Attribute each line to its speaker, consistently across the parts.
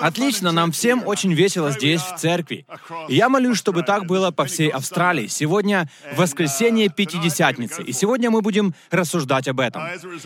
Speaker 1: Отлично, нам всем очень весело здесь, в церкви. Я молюсь, чтобы так было по всей Австралии. Сегодня воскресенье Пятидесятницы, и сегодня мы будем рассуждать об этом.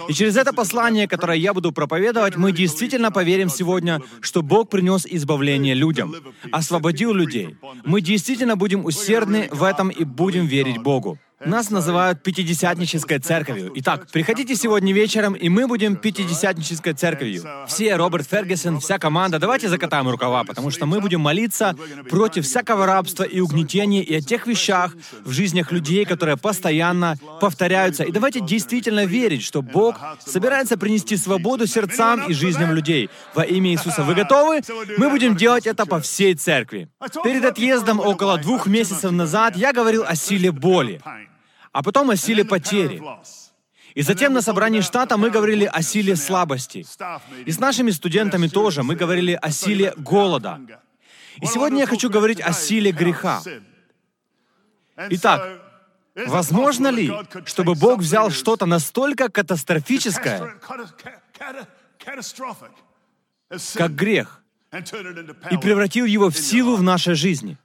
Speaker 1: И через это послание, которое я буду проповедовать, мы действительно поверим сегодня, что Бог принес избавление людям, освободил людей. Мы действительно будем усердны в этом и будем верить Богу. Нас называют Пятидесятнической церковью. Итак, приходите сегодня вечером, и мы будем Пятидесятнической церковью. Все, Роберт Фергюсон, вся команда, давайте закатаем рукава, потому что мы будем молиться против всякого рабства и угнетения и о тех вещах в жизнях людей, которые постоянно повторяются. И давайте действительно верить, что Бог собирается принести свободу сердцам и жизням людей. Во имя Иисуса. Вы готовы? Мы будем делать это по всей церкви. Перед отъездом около двух месяцев назад я говорил о силе боли а потом о силе потери. И затем на собрании штата мы говорили о силе слабости. И с нашими студентами тоже мы говорили о силе голода. И сегодня я хочу говорить о силе греха. Итак, возможно ли, чтобы Бог взял что-то настолько катастрофическое, как грех, и превратил его в силу в нашей жизни?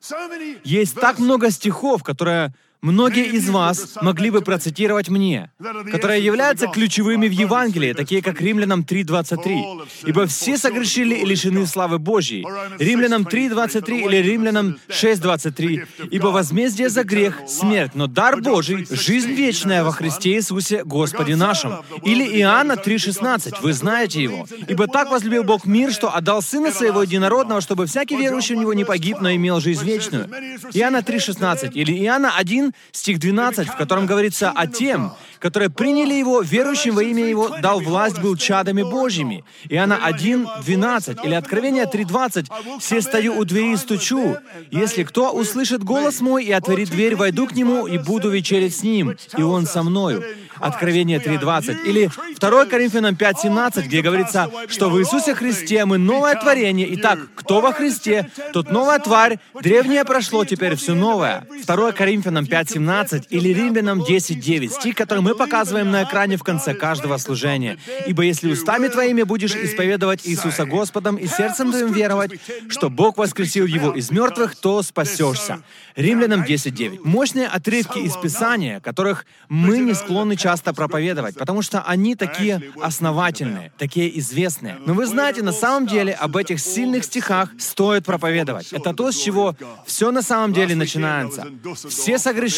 Speaker 1: Есть так много стихов, которые Многие из вас могли бы процитировать мне, которые являются ключевыми в Евангелии, такие как Римлянам 3.23. «Ибо все согрешили и лишены славы Божьей». Римлянам 3.23 или Римлянам 6.23. «Ибо возмездие за грех — смерть, но дар Божий — жизнь вечная во Христе Иисусе Господе нашим». Или Иоанна 3.16. Вы знаете его. «Ибо так возлюбил Бог мир, что отдал Сына Своего Единородного, чтобы всякий верующий в Него не погиб, но имел жизнь вечную». Иоанна 3.16. Или Иоанна 1, стих 12, в котором говорится о тем, которые приняли Его, верующим во имя Его, дал власть, был чадами Божьими. Иоанна 1, 12 или Откровение 3, 20. «Все стою у двери и стучу. Если кто услышит голос мой и отворит дверь, войду к нему и буду вечерить с ним, и он со мною». Откровение 3.20. Или 2 Коринфянам 5.17, где говорится, что в Иисусе Христе мы новое творение. Итак, кто во Христе, тот новая тварь, древнее прошло, теперь все новое. 2 Коринфянам 5.17 или Римлянам 10.9, стих, который мы показываем на экране в конце каждого служения. «Ибо если устами твоими будешь исповедовать Иисуса Господом и сердцем твоим веровать, что Бог воскресил Его из мертвых, то спасешься». Римлянам 10.9. Мощные отрывки из Писания, которых мы не склонны часто проповедовать, потому что они такие основательные, такие известные. Но вы знаете, на самом деле об этих сильных стихах стоит проповедовать. Это то, с чего все на самом деле начинается. Все согрешили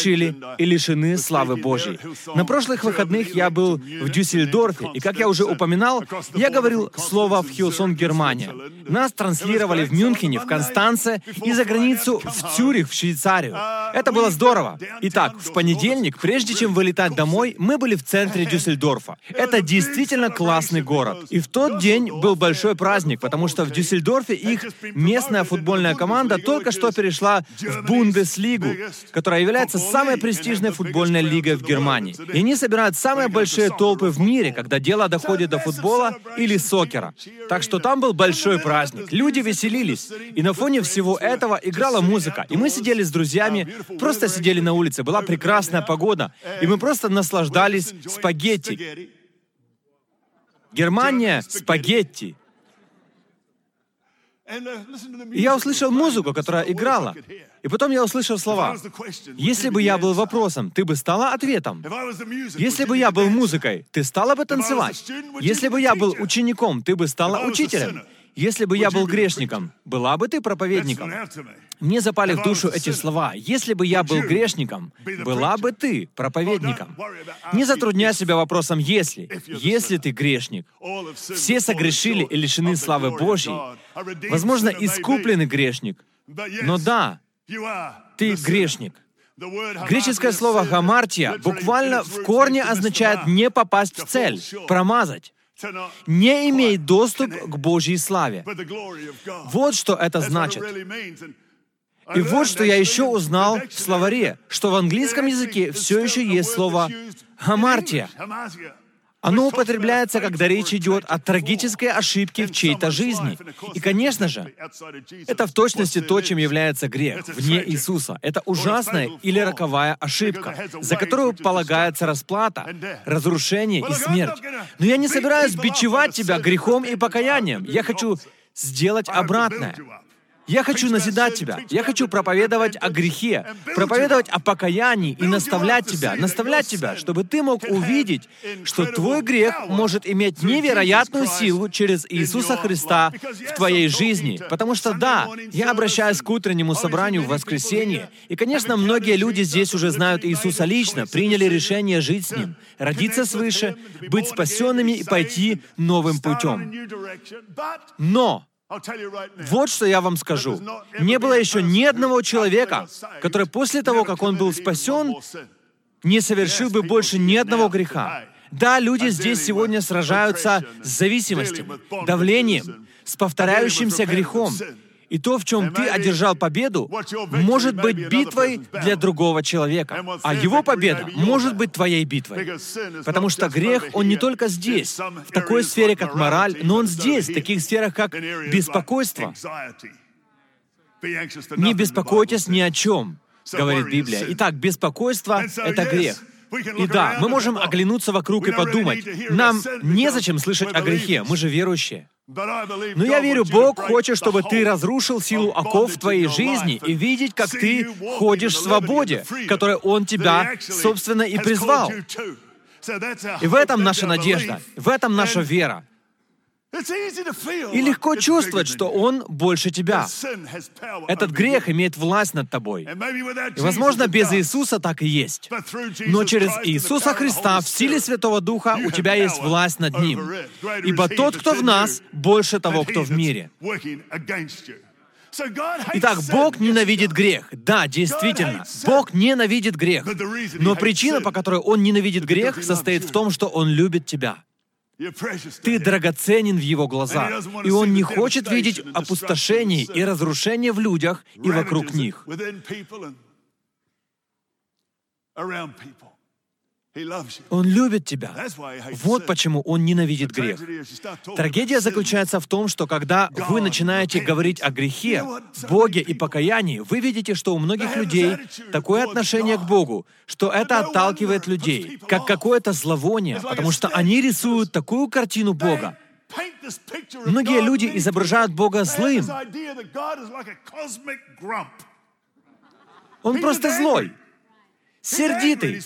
Speaker 1: и лишены славы Божьей. На прошлых выходных я был в Дюссельдорфе, и, как я уже упоминал, я говорил слово в Хилсон, Германия. Нас транслировали в Мюнхене, в Констанце и за границу в Цюрих, в Швейцарию. Это было здорово. Итак, в понедельник, прежде чем вылетать домой, мы были в центре Дюссельдорфа. Это действительно классный город. И в тот день был большой праздник, потому что в Дюссельдорфе их местная футбольная команда только что перешла в Бундеслигу, которая является самой престижной футбольной лигой в Германии. И они собирают самые большие толпы в мире, когда дело доходит до футбола или сокера. Так что там был большой праздник. Люди веселились. И на фоне всего этого играла музыка. И мы сидели с друзьями, просто сидели на улице. Была прекрасная погода. И мы просто наслаждались спагетти. Германия — спагетти. И я услышал музыку, которая играла. И потом я услышал слова. «Если бы я был вопросом, ты бы стала ответом. Если бы я был музыкой, ты стала бы танцевать. Если бы я был учеником, ты бы стала учителем. Если бы я был грешником, была бы ты проповедником. Мне запали в душу эти слова. Если бы я был грешником, была бы ты проповедником. Не затрудняй себя вопросом «если». Если ты грешник, все согрешили и лишены славы Божьей. Возможно, искупленный грешник. Но да, ты грешник. Греческое слово «гамартия» буквально в корне означает «не попасть в цель», «промазать» не имеет доступ к Божьей славе. Вот что это значит. И вот что я еще узнал в словаре, что в английском языке все еще есть слово «хамартия». Оно употребляется, когда речь идет о трагической ошибке в чьей-то жизни. И, конечно же, это в точности то, чем является грех вне Иисуса. Это ужасная или роковая ошибка, за которую полагается расплата, разрушение и смерть. Но я не собираюсь бичевать тебя грехом и покаянием. Я хочу сделать обратное. Я хочу назидать тебя. Я хочу проповедовать о грехе, проповедовать о покаянии и наставлять тебя, наставлять тебя, чтобы ты мог увидеть, что твой грех может иметь невероятную силу через Иисуса Христа в твоей жизни. Потому что да, я обращаюсь к утреннему собранию в воскресенье, и, конечно, многие люди здесь уже знают Иисуса лично, приняли решение жить с Ним, родиться свыше, быть спасенными и пойти новым путем. Но вот что я вам скажу. Не было еще ни одного человека, который после того, как он был спасен, не совершил бы больше ни одного греха. Да, люди здесь сегодня сражаются с зависимостью, давлением, с повторяющимся грехом. И то, в чем ты одержал победу, может быть битвой для другого человека. А его победа может быть твоей битвой. Потому что грех, он не только здесь, в такой сфере, как мораль, но он здесь, в таких сферах, как беспокойство. Не беспокойтесь ни о чем, говорит Библия. Итак, беспокойство — это грех. И да, мы можем оглянуться вокруг и подумать, нам незачем слышать о грехе, мы же верующие. Но я верю, Бог хочет, чтобы ты разрушил силу оков в твоей жизни и видеть, как ты ходишь в свободе, которой Он тебя, собственно, и призвал. И в этом наша надежда, в этом наша вера. И легко чувствовать, что он больше тебя. Этот грех имеет власть над тобой. И, возможно, без Иисуса так и есть. Но через Иисуса Христа в силе Святого Духа у тебя есть власть над Ним. Ибо тот, кто в нас, больше того, кто в мире. Итак, Бог ненавидит грех. Да, действительно, Бог ненавидит грех. Но причина, по которой Он ненавидит грех, состоит в том, что Он любит тебя. Ты драгоценен в Его глазах, и Он не хочет видеть опустошение и разрушение в людях и вокруг них. Он любит тебя. Вот почему Он ненавидит грех. Трагедия заключается в том, что когда вы начинаете говорить о грехе, Боге и покаянии, вы видите, что у многих людей такое отношение к Богу, что это отталкивает людей, как какое-то зловоние, потому что они рисуют такую картину Бога. Многие люди изображают Бога злым. Он просто злой сердитый.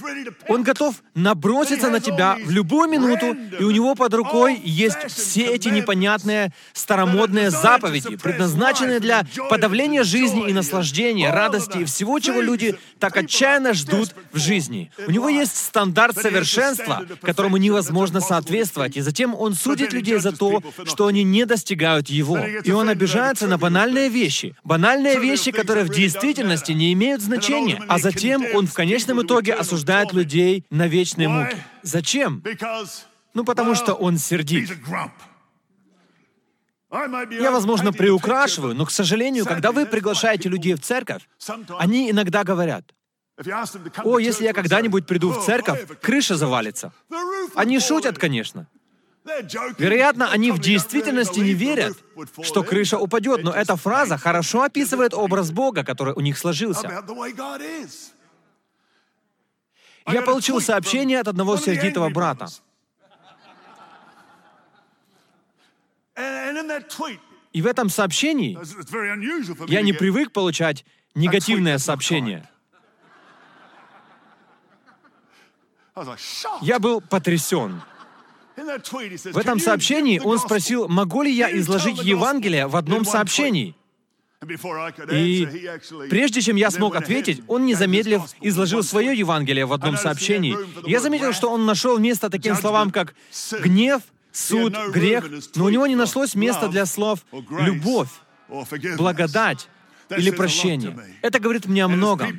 Speaker 1: Он готов наброситься на тебя в любую минуту, и у него под рукой есть все эти непонятные старомодные заповеди, предназначенные для подавления жизни и наслаждения, радости и всего, чего люди так отчаянно ждут в жизни. У него есть стандарт совершенства, которому невозможно соответствовать, и затем он судит людей за то, что они не достигают его. И он обижается на банальные вещи, банальные вещи, которые в действительности не имеют значения, а затем он в конечном итоге осуждает людей на вечные муки. Зачем? Ну, потому что он сердит. Я, возможно, приукрашиваю, но, к сожалению, когда вы приглашаете людей в церковь, они иногда говорят, «О, если я когда-нибудь приду в церковь, крыша завалится». Они шутят, конечно. Вероятно, они в действительности не верят, что крыша упадет, но эта фраза хорошо описывает образ Бога, который у них сложился. Я получил сообщение от одного сердитого брата. И в этом сообщении я не привык получать негативное сообщение. Я был потрясен. В этом сообщении он спросил, могу ли я изложить Евангелие в одном сообщении. И прежде чем я смог ответить, он, не замедлив, изложил свое Евангелие в одном сообщении. Я заметил, что он нашел место таким словам, как гнев, суд, грех, но у него не нашлось места для слов «любовь», «благодать» или «прощение». Это говорит мне о многом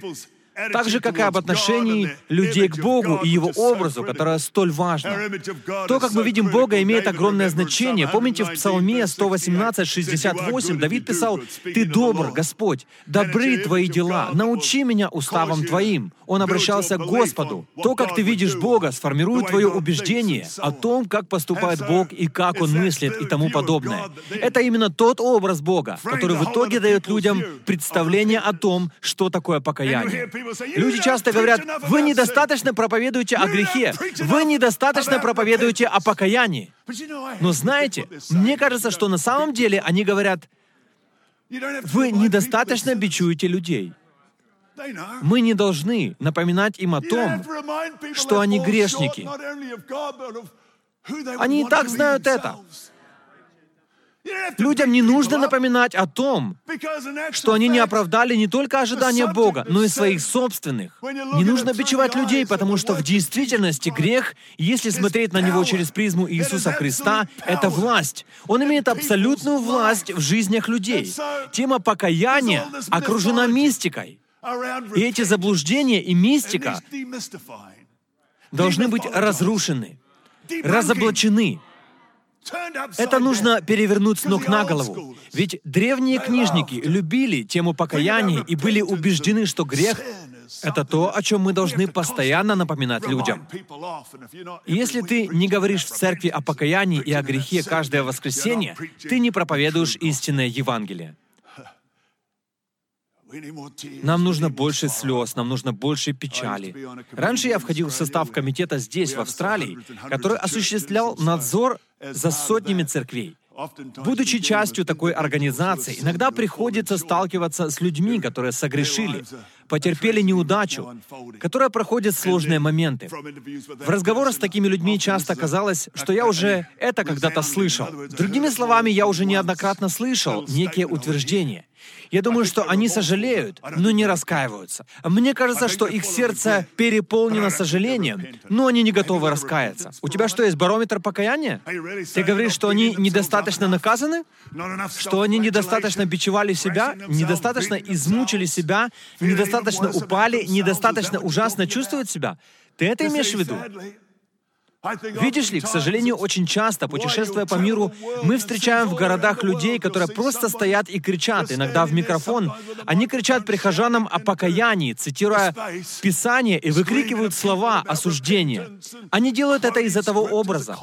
Speaker 1: так же, как и об отношении людей к Богу и Его образу, которое столь важно. То, как мы видим Бога, имеет огромное значение. Помните, в Псалме 118-68 Давид писал, «Ты добр, Господь, добры Твои дела, научи меня уставам Твоим». Он обращался к Господу. То, как ты видишь Бога, сформирует твое убеждение о том, как поступает Бог и как Он мыслит и тому подобное. Это именно тот образ Бога, который в итоге дает людям представление о том, что такое покаяние. Люди часто говорят, вы недостаточно проповедуете о грехе, вы недостаточно проповедуете о покаянии. Но знаете, мне кажется, что на самом деле они говорят, вы недостаточно бичуете людей. Мы не должны напоминать им о том, что они грешники. Они и так знают это. Людям не нужно напоминать о том, что они не оправдали не только ожидания Бога, но и своих собственных. Не нужно бичевать людей, потому что в действительности грех, если смотреть на него через призму Иисуса Христа, это власть. Он имеет абсолютную власть в жизнях людей. Тема покаяния окружена мистикой. И эти заблуждения и мистика должны быть разрушены, разоблачены. Это нужно перевернуть с ног на голову. Ведь древние книжники любили тему покаяния и были убеждены, что грех — это то, о чем мы должны постоянно напоминать людям. И если ты не говоришь в церкви о покаянии и о грехе каждое воскресенье, ты не проповедуешь истинное Евангелие. Нам нужно больше слез, нам нужно больше печали. Раньше я входил в состав комитета здесь, в Австралии, который осуществлял надзор за сотнями церквей. Будучи частью такой организации, иногда приходится сталкиваться с людьми, которые согрешили, потерпели неудачу, которые проходят сложные моменты. В разговорах с такими людьми часто казалось, что я уже это когда-то слышал. Другими словами, я уже неоднократно слышал некие утверждения. Я думаю, что они сожалеют, но не раскаиваются. Мне кажется, что их сердце переполнено сожалением, но они не готовы раскаяться. У тебя что, есть барометр покаяния? Ты говоришь, что они недостаточно наказаны? Что они недостаточно бичевали себя, недостаточно измучили себя, недостаточно упали, недостаточно ужасно чувствуют себя? Ты это имеешь в виду? Видишь ли, к сожалению, очень часто, путешествуя по миру, мы встречаем в городах людей, которые просто стоят и кричат, иногда в микрофон. Они кричат прихожанам о покаянии, цитируя Писание и выкрикивают слова осуждения. Они делают это из-за того образа,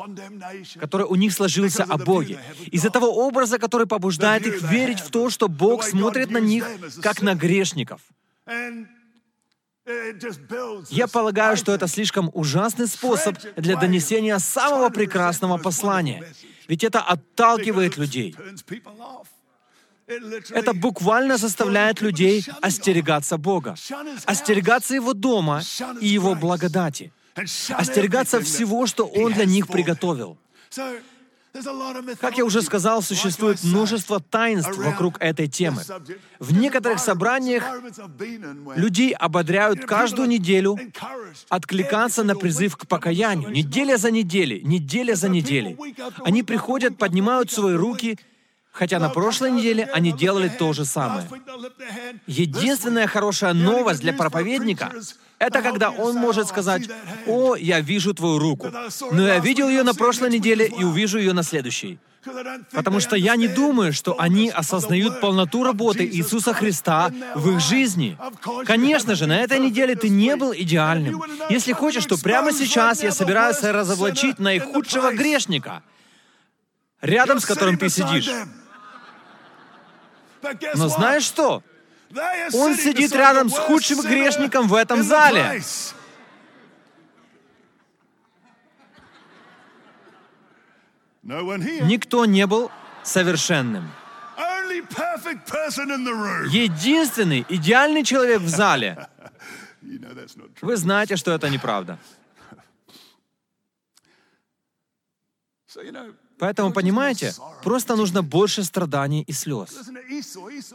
Speaker 1: который у них сложился о Боге, из-за того образа, который побуждает их верить в то, что Бог смотрит на них как на грешников. Я полагаю, что это слишком ужасный способ для донесения самого прекрасного послания. Ведь это отталкивает людей. Это буквально заставляет людей остерегаться Бога, остерегаться Его дома и Его благодати, остерегаться всего, что Он для них приготовил. Как я уже сказал, существует множество таинств вокруг этой темы. В некоторых собраниях людей ободряют каждую неделю откликаться на призыв к покаянию. Неделя за неделей, неделя за неделей. Они приходят, поднимают свои руки, хотя на прошлой неделе они делали то же самое. Единственная хорошая новость для проповедника это когда он может сказать, «О, я вижу твою руку, но я видел ее на прошлой неделе и увижу ее на следующей». Потому что я не думаю, что они осознают полноту работы Иисуса Христа в их жизни. Конечно же, на этой неделе ты не был идеальным. Если хочешь, то прямо сейчас я собираюсь разоблачить наихудшего грешника, рядом с которым ты сидишь. Но знаешь что? Он сидит рядом с худшим грешником в этом зале. Никто не был совершенным. Единственный идеальный человек в зале. Вы знаете, что это неправда. Поэтому, понимаете, просто нужно больше страданий и слез.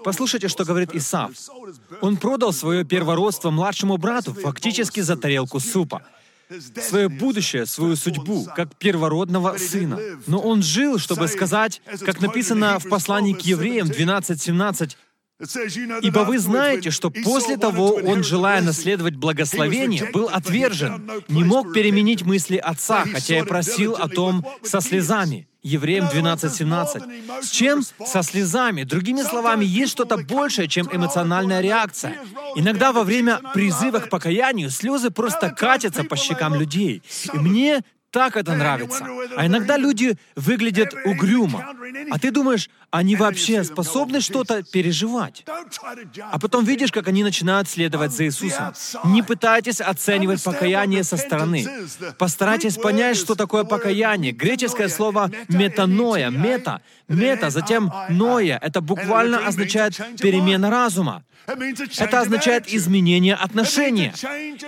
Speaker 1: Послушайте, что говорит Исав. Он продал свое первородство младшему брату фактически за тарелку супа. Свое будущее, свою судьбу, как первородного сына. Но он жил, чтобы сказать, как написано в послании к евреям 12.17, Ибо вы знаете, что после того он, желая наследовать благословение, был отвержен, не мог переменить мысли отца, хотя и просил о том со слезами. Евреям 12.17. С чем? Со слезами. Другими словами, есть что-то большее, чем эмоциональная реакция. Иногда во время призыва к покаянию слезы просто катятся по щекам людей. И мне так это нравится. А иногда люди выглядят угрюмо. А ты думаешь, они вообще способны что-то переживать? А потом видишь, как они начинают следовать за Иисусом. Не пытайтесь оценивать покаяние со стороны. Постарайтесь понять, что такое покаяние. Греческое слово метаноя, мета, мета, затем ноя. Это буквально означает перемена разума. Это означает изменение отношения.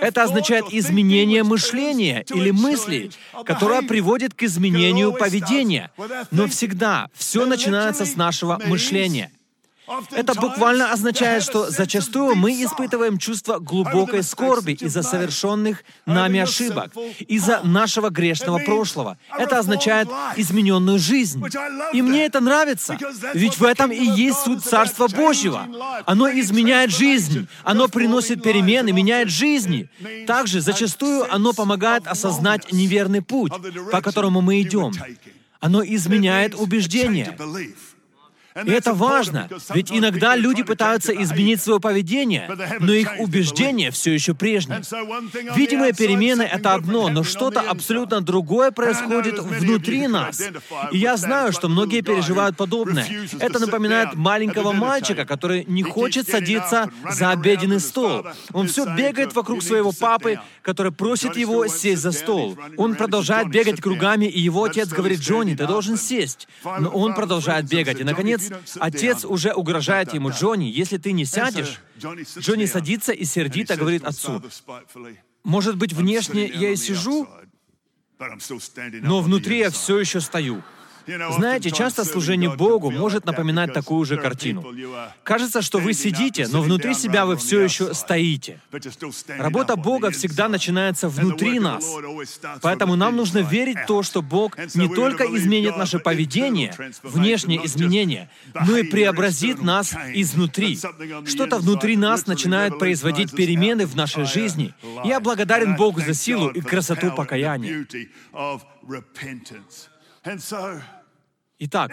Speaker 1: Это означает изменение мышления или мыслей, которое приводит к изменению поведения. Но всегда все начинается с нашего мышления. Это буквально означает, что зачастую мы испытываем чувство глубокой скорби из-за совершенных нами ошибок, из-за нашего грешного прошлого. Это означает измененную жизнь. И мне это нравится, ведь в этом и есть суть Царства Божьего. Оно изменяет жизнь, оно приносит перемены, меняет жизни. Также зачастую оно помогает осознать неверный путь, по которому мы идем. Оно изменяет убеждения. И это важно, ведь иногда люди пытаются изменить свое поведение, но их убеждения все еще прежние. Видимые перемены — это одно, но что-то абсолютно другое происходит внутри нас. И я знаю, что многие переживают подобное. Это напоминает маленького мальчика, который не хочет садиться за обеденный стол. Он все бегает вокруг своего папы, который просит его сесть за стол. Он продолжает бегать кругами, и его отец говорит, «Джонни, ты должен сесть». Но он продолжает бегать, и, наконец, отец уже угрожает ему, Джонни, если ты не сядешь, Джонни садится и сердито говорит отцу, может быть, внешне я и сижу, но внутри я все еще стою. Знаете, часто служение Богу может напоминать такую же картину. Кажется, что вы сидите, но внутри себя вы все еще стоите. Работа Бога всегда начинается внутри нас. Поэтому нам нужно верить в то, что Бог не только изменит наше поведение, внешние изменения, но и преобразит нас изнутри. Что-то внутри нас начинает производить перемены в нашей жизни. Я благодарен Богу за силу и красоту покаяния. Итак,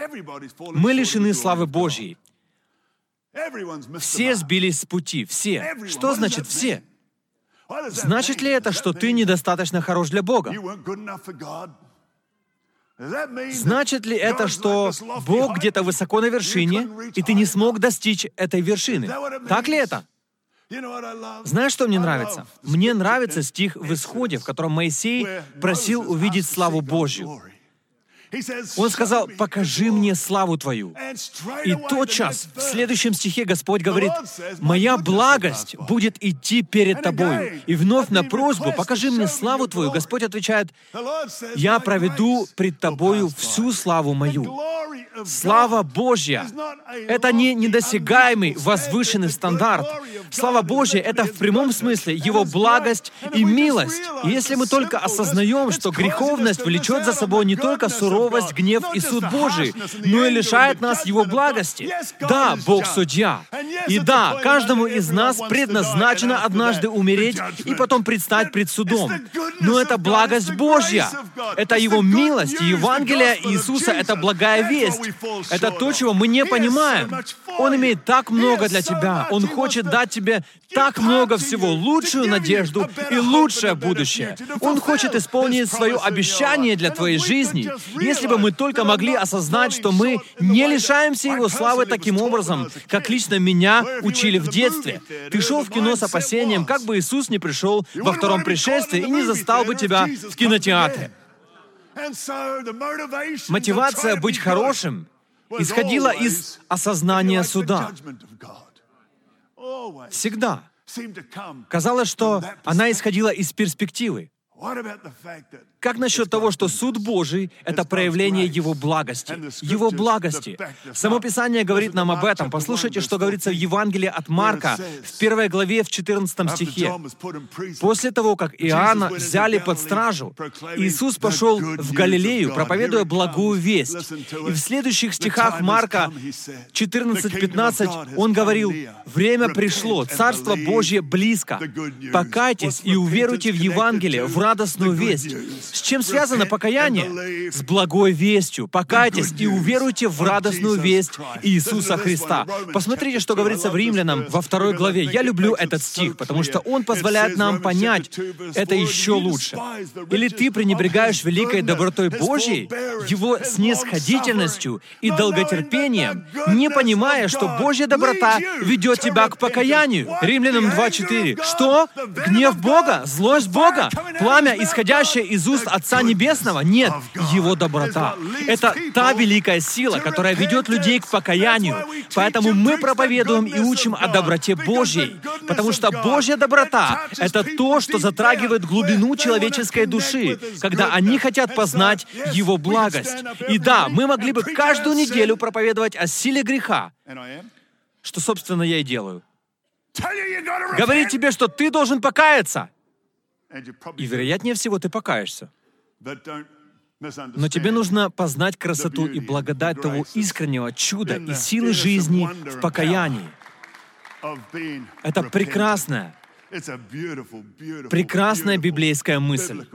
Speaker 1: мы лишены славы Божьей. Все сбились с пути, все. Что значит все? Значит ли это, что ты недостаточно хорош для Бога? Значит ли это, что Бог где-то высоко на вершине, и ты не смог достичь этой вершины? Так ли это? Знаешь, что мне нравится? Мне нравится стих в Исходе, в котором Моисей просил увидеть славу Божью. Он сказал, покажи мне славу Твою. И тотчас в следующем стихе Господь говорит, моя благость будет идти перед Тобою. И вновь на просьбу, покажи мне славу Твою, Господь отвечает, я проведу пред Тобою всю славу мою. Слава Божья — это не недосягаемый, возвышенный стандарт. Слава Божья — это в прямом смысле Его благость и милость. И если мы только осознаем, что греховность влечет за собой не только суровость, гнев и суд Божий, но и лишает нас Его благости. Да, Бог судья. И да, каждому из нас предназначено однажды умереть и потом предстать пред судом. Но это благость Божья. Это Его милость. И Евангелие Иисуса — это благая весть. Это то, чего мы не понимаем. Он имеет так много для тебя. Он хочет дать тебе так много всего, лучшую надежду и лучшее будущее. Он хочет исполнить свое обещание для твоей жизни. Если бы мы только могли осознать, что мы не лишаемся Его славы таким образом, как лично меня учили в детстве. Ты шел в кино с опасением, как бы Иисус не пришел во втором пришествии и не застал бы тебя в кинотеатре. Мотивация быть хорошим исходила из осознания суда. Всегда. Казалось, что она исходила из перспективы. Как насчет того, что суд Божий — это проявление Его благости? Его благости. Само Писание говорит нам об этом. Послушайте, что говорится в Евангелии от Марка в первой главе в 14 стихе. После того, как Иоанна взяли под стражу, Иисус пошел в Галилею, проповедуя благую весть. И в следующих стихах Марка 14-15 он говорил, «Время пришло, Царство Божье близко. Покайтесь и уверуйте в Евангелие, в радостную весть. С чем связано покаяние? С благой вестью. Покайтесь и уверуйте в радостную весть Иисуса Христа. Посмотрите, что говорится в Римлянам во второй главе. Я люблю этот стих, потому что он позволяет нам понять это еще лучше. Или ты пренебрегаешь великой добротой Божьей, Его снисходительностью и долготерпением, не понимая, что Божья доброта ведет тебя к покаянию. Римлянам 2.4. Что? Гнев Бога? Злость Бога? Пламя, исходящее из уст Отца Небесного? Нет, Его доброта. Это та великая сила, которая ведет людей к покаянию. Поэтому мы проповедуем и учим о доброте Божьей. Потому что Божья доброта — это то, что затрагивает глубину человеческой души, когда они хотят познать Его благость. И да, мы могли бы каждую неделю проповедовать о силе греха, что, собственно, я и делаю. Говорит тебе, что ты должен покаяться. И, вероятнее всего, ты покаешься. Но тебе нужно познать красоту и благодать того искреннего чуда и силы жизни в покаянии. Это прекрасная, прекрасная библейская мысль.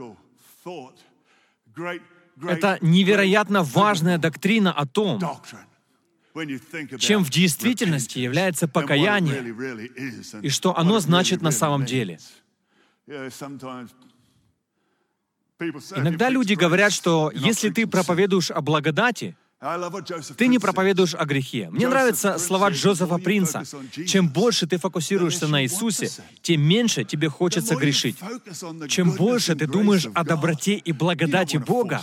Speaker 1: Это невероятно важная доктрина о том, чем в действительности является покаяние и что оно значит на самом деле. Иногда люди говорят, что если ты проповедуешь о благодати, ты не проповедуешь о грехе. Мне нравятся слова Джозефа Принца. Чем больше ты фокусируешься на Иисусе, тем меньше тебе хочется грешить. Чем больше ты думаешь о доброте и благодати Бога,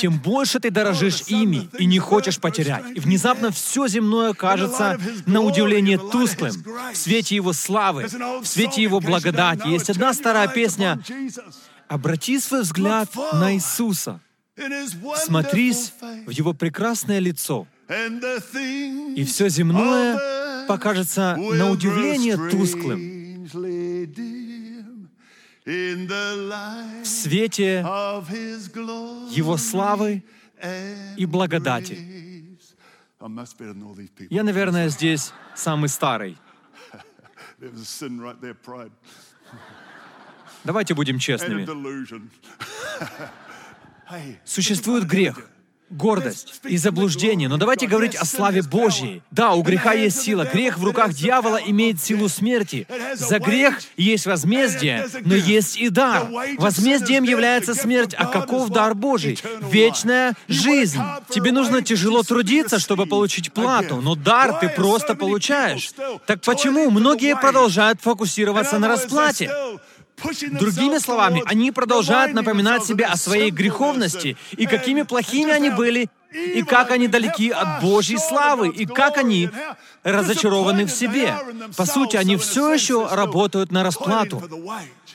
Speaker 1: тем больше ты дорожишь ими и не хочешь потерять. И внезапно все земное кажется на удивление тусклым в свете Его славы, в свете Его благодати. Есть одна старая песня «Обрати свой взгляд на Иисуса». Смотрись в Его прекрасное лицо, и все земное покажется на удивление тусклым в свете Его славы и благодати. Я, наверное, здесь самый старый. Давайте будем честными. Существует грех, гордость и заблуждение. Но давайте говорить о славе Божьей. Да, у греха есть сила. Грех в руках дьявола имеет силу смерти. За грех есть возмездие, но есть и дар. Возмездием является смерть, а каков дар Божий? Вечная жизнь. Тебе нужно тяжело трудиться, чтобы получить плату, но дар ты просто получаешь. Так почему многие продолжают фокусироваться на расплате? Другими словами, они продолжают напоминать себе о своей греховности и какими плохими они были, и как они далеки от Божьей славы, и как они разочарованы в себе. По сути, они все еще работают на расплату.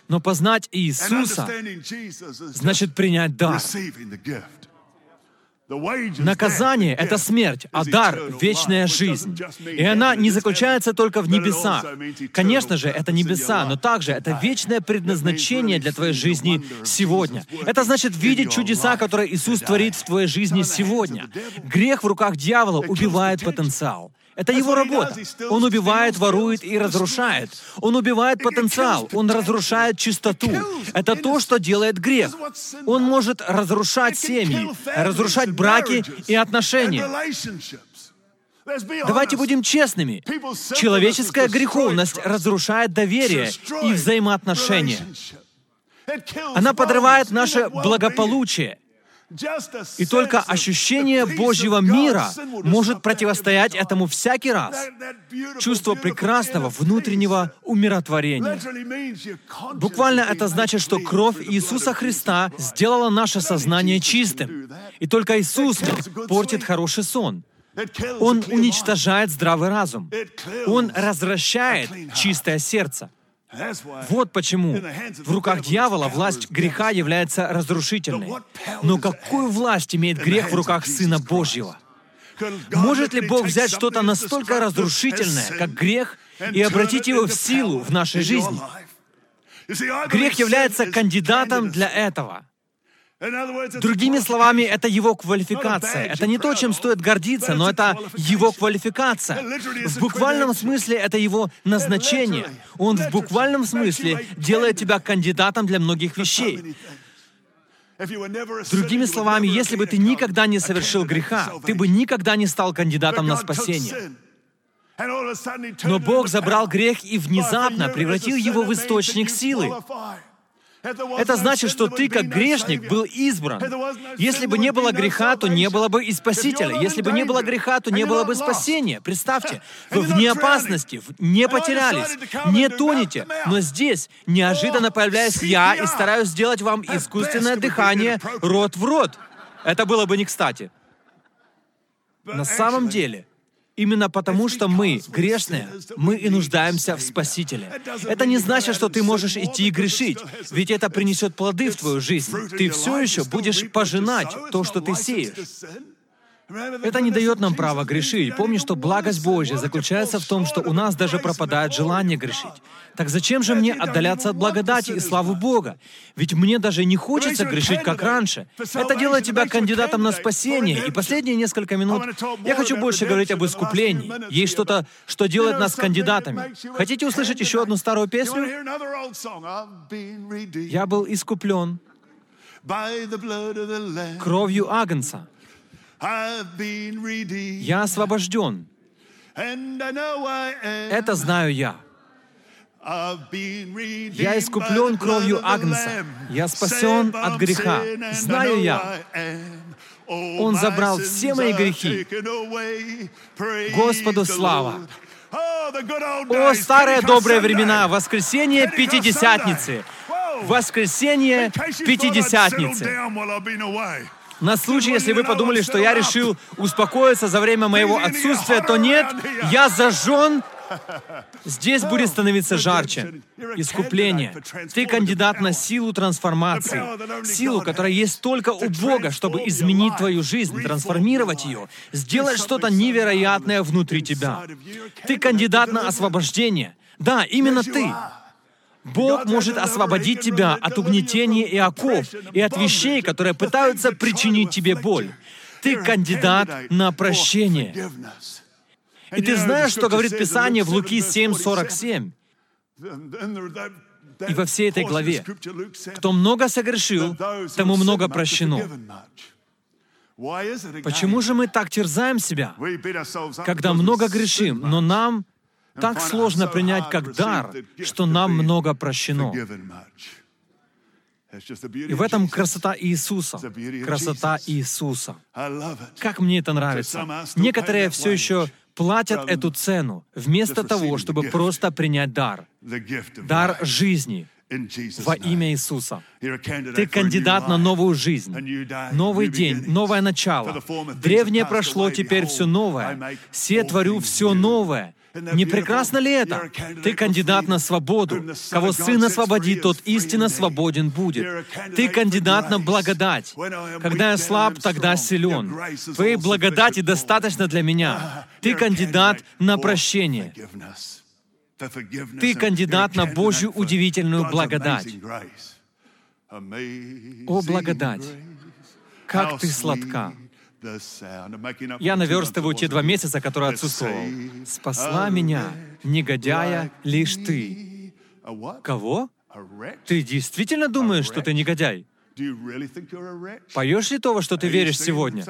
Speaker 1: Но познать Иисуса значит принять дар. Наказание — это смерть, а дар — вечная жизнь. И она не заключается только в небесах. Конечно же, это небеса, но также это вечное предназначение для твоей жизни сегодня. Это значит видеть чудеса, которые Иисус творит в твоей жизни сегодня. Грех в руках дьявола убивает потенциал. Это его работа. Он убивает, ворует и разрушает. Он убивает потенциал. Он разрушает чистоту. Это то, что делает грех. Он может разрушать семьи, разрушать браки и отношения. Давайте будем честными. Человеческая греховность разрушает доверие и взаимоотношения. Она подрывает наше благополучие. И только ощущение Божьего мира может противостоять этому всякий раз. Чувство прекрасного внутреннего умиротворения. Буквально это значит, что кровь Иисуса Христа сделала наше сознание чистым. И только Иисус портит хороший сон. Он уничтожает здравый разум. Он развращает чистое сердце. Вот почему в руках дьявола власть греха является разрушительной. Но какую власть имеет грех в руках Сына Божьего? Может ли Бог взять что-то настолько разрушительное, как грех, и обратить его в силу в нашей жизни? Грех является кандидатом для этого. Другими словами, это его квалификация. Это не то, чем стоит гордиться, но это его квалификация. В буквальном смысле это его назначение. Он в буквальном смысле делает тебя кандидатом для многих вещей. Другими словами, если бы ты никогда не совершил греха, ты бы никогда не стал кандидатом на спасение. Но Бог забрал грех и внезапно превратил его в источник силы. Это значит, что ты, как грешник, был избран. Если бы не было греха, то не было бы и Спасителя. Если бы не было греха, то не было бы спасения. Представьте, вы вне опасности, не потерялись, не тонете. Но здесь неожиданно появляюсь я и стараюсь сделать вам искусственное дыхание рот в рот. Это было бы не кстати. На самом деле, Именно потому, что мы грешные, мы и нуждаемся в Спасителе. Это не значит, что ты можешь идти и грешить, ведь это принесет плоды в твою жизнь. Ты все еще будешь пожинать то, что ты сеешь. Это не дает нам права грешить. Помни, что благость Божья заключается в том, что у нас даже пропадает желание грешить. Так зачем же мне отдаляться от благодати и славы Бога? Ведь мне даже не хочется грешить, как раньше. Это делает тебя кандидатом на спасение. И последние несколько минут я хочу больше говорить об искуплении. Есть что-то, что делает нас кандидатами. Хотите услышать еще одну старую песню? Я был искуплен кровью Агнца. Я освобожден. Это знаю я. Я искуплен кровью Агнца. Я спасен от греха. Знаю я. Он забрал все мои грехи. Господу слава! О, старые добрые времена, воскресенье Пятидесятницы! Воскресенье Пятидесятницы! На случай, если вы подумали, что я решил успокоиться за время моего отсутствия, то нет, я зажжен. Здесь будет становиться жарче. Искупление. Ты кандидат на силу трансформации. Силу, которая есть только у Бога, чтобы изменить твою жизнь, трансформировать ее, сделать что-то невероятное внутри тебя. Ты кандидат на освобождение. Да, именно ты. Бог может освободить тебя от угнетения и оков, и от вещей, которые пытаются причинить тебе боль. Ты кандидат на прощение. И ты знаешь, что говорит Писание в Луки 7:47? И во всей этой главе, кто много согрешил, тому много прощено. Почему же мы так терзаем себя, когда много грешим, но нам так сложно принять как дар, что нам много прощено. И в этом красота Иисуса. Красота Иисуса. Как мне это нравится. Некоторые все еще платят эту цену, вместо того, чтобы просто принять дар. Дар жизни во имя Иисуса. Ты кандидат на новую жизнь, новый день, новое начало. Древнее прошло, теперь все новое. Все творю все новое. Не прекрасно ли это? Ты кандидат на свободу. Кого Сын освободит, тот истинно свободен будет. Ты кандидат на благодать. Когда я слаб, тогда силен. Твоей благодати достаточно для меня. Ты кандидат на прощение. Ты кандидат на Божью удивительную благодать. О, благодать! Как ты сладка! Я наверстываю те два месяца, которые отсутствовал. Спасла меня, негодяя, лишь ты. Кого? Ты действительно думаешь, что ты негодяй? Поешь ли то, во что ты веришь сегодня?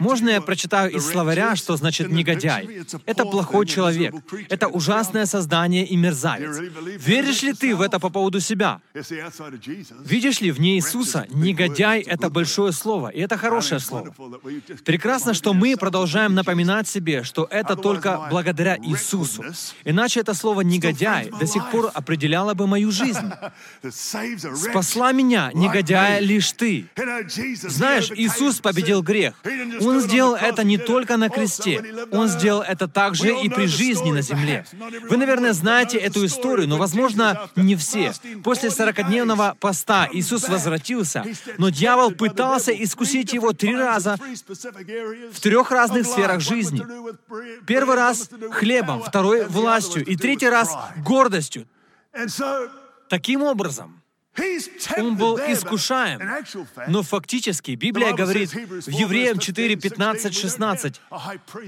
Speaker 1: Можно я прочитаю из словаря, что значит «негодяй»? Это плохой человек. Это ужасное создание и мерзавец. Веришь ли ты в это по поводу себя? Видишь ли, вне Иисуса «негодяй» — это большое слово, и это хорошее слово. Прекрасно, что мы продолжаем напоминать себе, что это только благодаря Иисусу. Иначе это слово «негодяй» до сих пор определяло бы мою жизнь. «Спасла меня, негодяя, лишь ты». Знаешь, Иисус победил грех. Он сделал это не только на кресте, Он сделал это также и при жизни на земле. Вы, наверное, знаете эту историю, но, возможно, не все. После 40-дневного поста Иисус возвратился, но дьявол пытался искусить его три раза в трех разных сферах жизни. Первый раз — хлебом, второй — властью, и третий раз — гордостью. Таким образом, Он был искушаем. Но фактически Библия говорит в Евреям 4, 15, 16,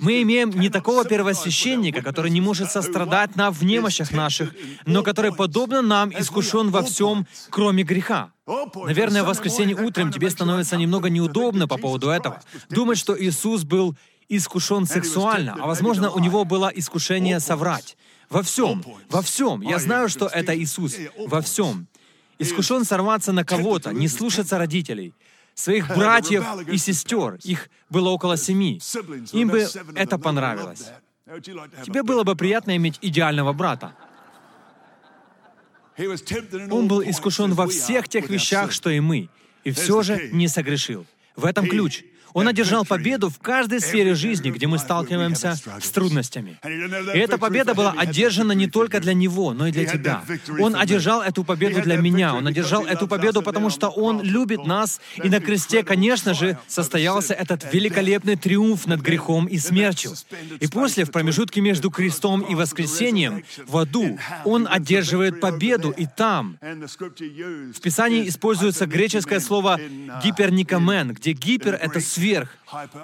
Speaker 1: мы имеем не такого первосвященника, который не может сострадать нам в немощах наших, но который, подобно нам, искушен во всем, кроме греха. Наверное, в воскресенье утром тебе становится немного неудобно по поводу этого. Думать, что Иисус был искушен сексуально, а возможно, у него было искушение соврать. Во всем, во всем. Я знаю, что это Иисус. Во всем искушен сорваться на кого-то, не слушаться родителей, своих братьев и сестер. Их было около семи. Им бы это понравилось. Тебе было бы приятно иметь идеального брата. Он был искушен во всех тех вещах, что и мы, и все же не согрешил. В этом ключ — он одержал победу в каждой сфере жизни, где мы сталкиваемся с трудностями. И эта победа была одержана не только для него, но и для тебя. Он одержал эту победу для меня. Он одержал эту победу, потому что Он любит нас. И на кресте, конечно же, состоялся этот великолепный триумф над грехом и смертью. И после, в промежутке между крестом и воскресением, в аду, Он одерживает победу и там. В Писании используется греческое слово «гиперникамен», где гипер — это свет, сверх,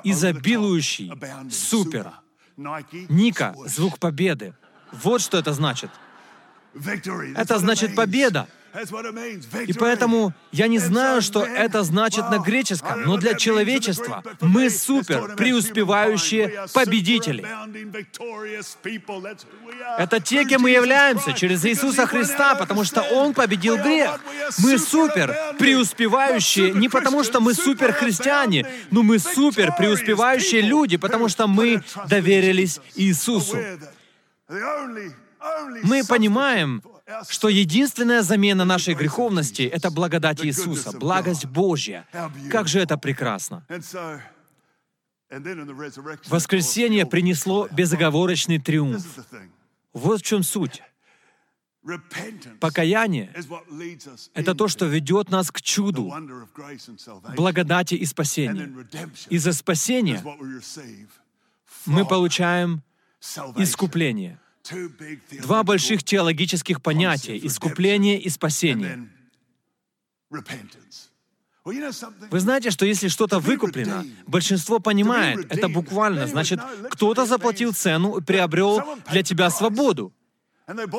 Speaker 1: изобилующий, супер. Ника — звук победы. Вот что это значит. Это значит победа. И поэтому я не знаю, что это значит на греческом, но для человечества мы супер, преуспевающие победители. Это те, кем мы являемся через Иисуса Христа, потому что Он победил грех. Мы супер, преуспевающие не потому, что мы супер христиане, но мы супер преуспевающие люди, потому что мы доверились Иисусу. Мы понимаем, что единственная замена нашей греховности — это благодать Иисуса, благость Божья. Как же это прекрасно! Воскресение принесло безоговорочный триумф. Вот в чем суть. Покаяние — это то, что ведет нас к чуду, благодати и спасения. Из-за спасения мы получаем искупление. Два больших теологических понятия — искупление и спасение. Вы знаете, что если что-то выкуплено, большинство понимает, это буквально, значит, кто-то заплатил цену и приобрел для тебя свободу.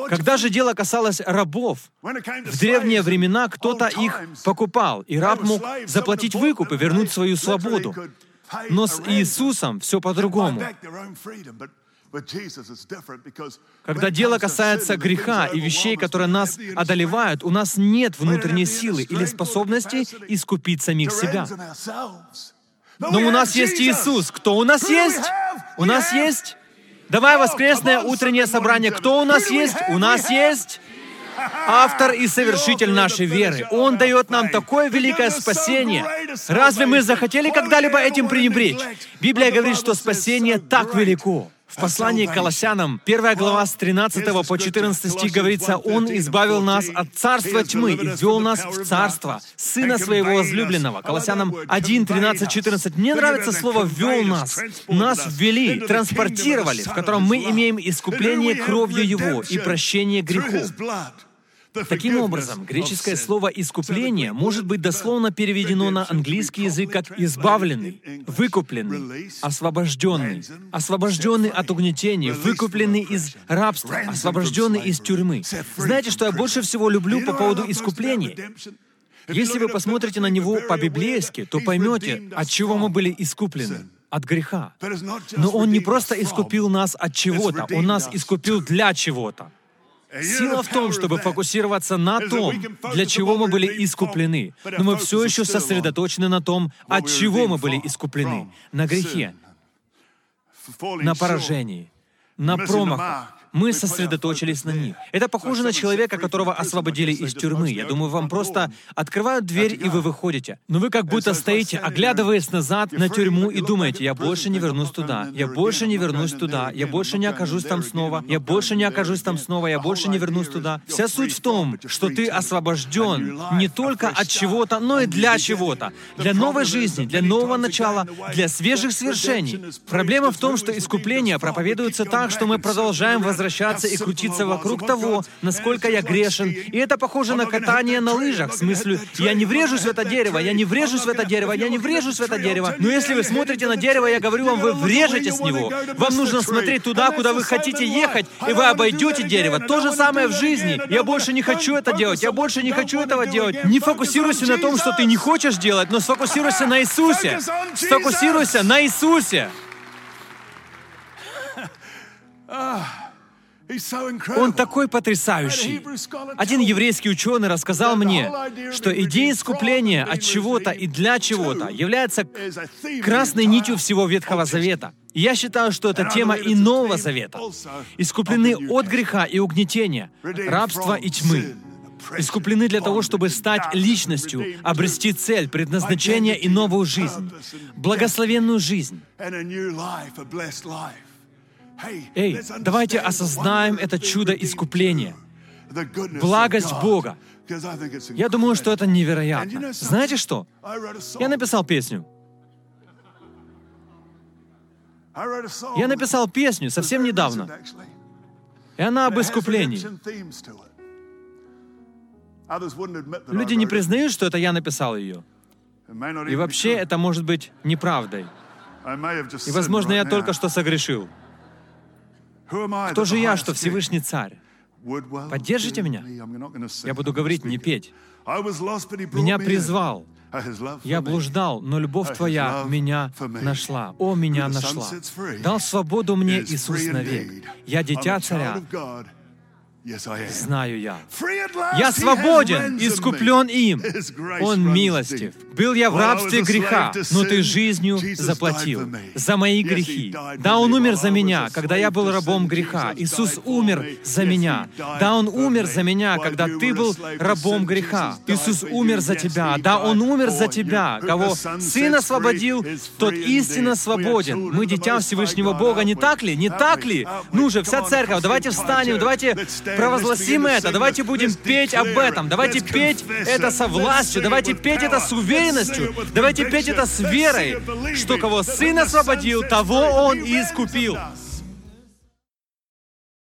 Speaker 1: Когда же дело касалось рабов, в древние времена кто-то их покупал, и раб мог заплатить выкуп и вернуть свою свободу. Но с Иисусом все по-другому. Когда дело касается греха и вещей, которые нас одолевают, у нас нет внутренней силы или способности искупить самих себя. Но у нас есть Иисус. Кто у нас есть? У нас есть... Давай воскресное утреннее собрание. Кто у нас есть? У нас есть автор и совершитель нашей веры. Он дает нам такое великое спасение. Разве мы захотели когда-либо этим пренебречь? Библия говорит, что спасение так велико. В послании к Колоссянам, 1 глава с 13 по 14 стих говорится, «Он избавил нас от царства тьмы и ввел нас в царство Сына Своего возлюбленного». Колоссянам 1, 13, 14. Мне нравится слово «ввел нас». Нас ввели, транспортировали, в котором мы имеем искупление кровью Его и прощение грехов. Таким образом, греческое слово «искупление» может быть дословно переведено на английский язык как «избавленный», «выкупленный», «освобожденный», «освобожденный от угнетения», «выкупленный из рабства», «освобожденный из тюрьмы». Знаете, что я больше всего люблю по поводу искупления? Если вы посмотрите на него по-библейски, то поймете, от чего мы были искуплены от греха. Но Он не просто искупил нас от чего-то, Он нас искупил для чего-то. Сила в том, чтобы фокусироваться на том, для чего мы были искуплены. Но мы все еще сосредоточены на том, от чего мы были искуплены. На грехе, на поражении, на промахах, мы сосредоточились на них. Это похоже на человека, которого освободили из тюрьмы. Я думаю, вам просто открывают дверь, и вы выходите. Но вы как будто стоите, оглядываясь назад на тюрьму и думаете, я больше не вернусь туда, я больше не вернусь туда, я больше не окажусь там снова, я больше не окажусь там снова, я больше не вернусь туда. Вся суть в том, что ты освобожден не только от чего-то, но и для чего-то. Для новой жизни, для нового начала, для свежих свершений. Проблема в том, что искупление проповедуется так, что мы продолжаем возвращаться возвращаться и крутиться вокруг того, насколько я грешен. И это похоже на катание на лыжах. В смысле, я не врежусь в это дерево, я не врежусь в это дерево, я не врежусь в это дерево. Но если вы смотрите на дерево, я говорю вам, вы врежетесь в него. Вам нужно смотреть туда, куда вы хотите ехать, и вы обойдете дерево. То же самое в жизни. Я больше не хочу это делать, я больше не хочу этого делать. Не фокусируйся на том, что ты не хочешь делать, но сфокусируйся на Иисусе. Сфокусируйся на Иисусе. Он такой потрясающий. Один еврейский ученый рассказал мне, что идея искупления от чего-то и для чего-то является красной нитью всего Ветхого Завета. И я считаю, что это тема и Нового Завета. Искуплены от греха и угнетения, рабства и тьмы. Искуплены для того, чтобы стать личностью, обрести цель, предназначение и новую жизнь, благословенную жизнь. Эй, давайте осознаем это чудо искупления, благость Бога. Я думаю, что это невероятно. Знаете что? Я написал песню. Я написал песню совсем недавно. И она об искуплении. Люди не признают, что это я написал ее. И вообще это может быть неправдой. И, возможно, я только что согрешил. Кто же я, что Всевышний Царь? Поддержите меня. Я буду говорить, не петь. Меня призвал. Я блуждал, но любовь Твоя меня нашла. О, меня нашла. Дал свободу мне Иисус навек. Я дитя царя. Знаю я. Я свободен, искуплен им. Он милостив. Был я в рабстве греха, но ты жизнью заплатил за мои грехи. Да, Он умер за меня, когда я был рабом греха. Иисус умер за меня. Да, Он умер за меня, когда ты был рабом греха. Иисус умер за тебя. Да, Он умер за тебя. Кого Сын освободил, тот истинно свободен. Мы дитя Всевышнего Бога, не так ли? Не так ли? Ну же, вся церковь, давайте встанем, давайте провозгласим это, давайте будем петь об этом, давайте петь это со властью, давайте петь это с уверенностью, давайте петь это с верой, что кого Сын освободил, того Он и искупил.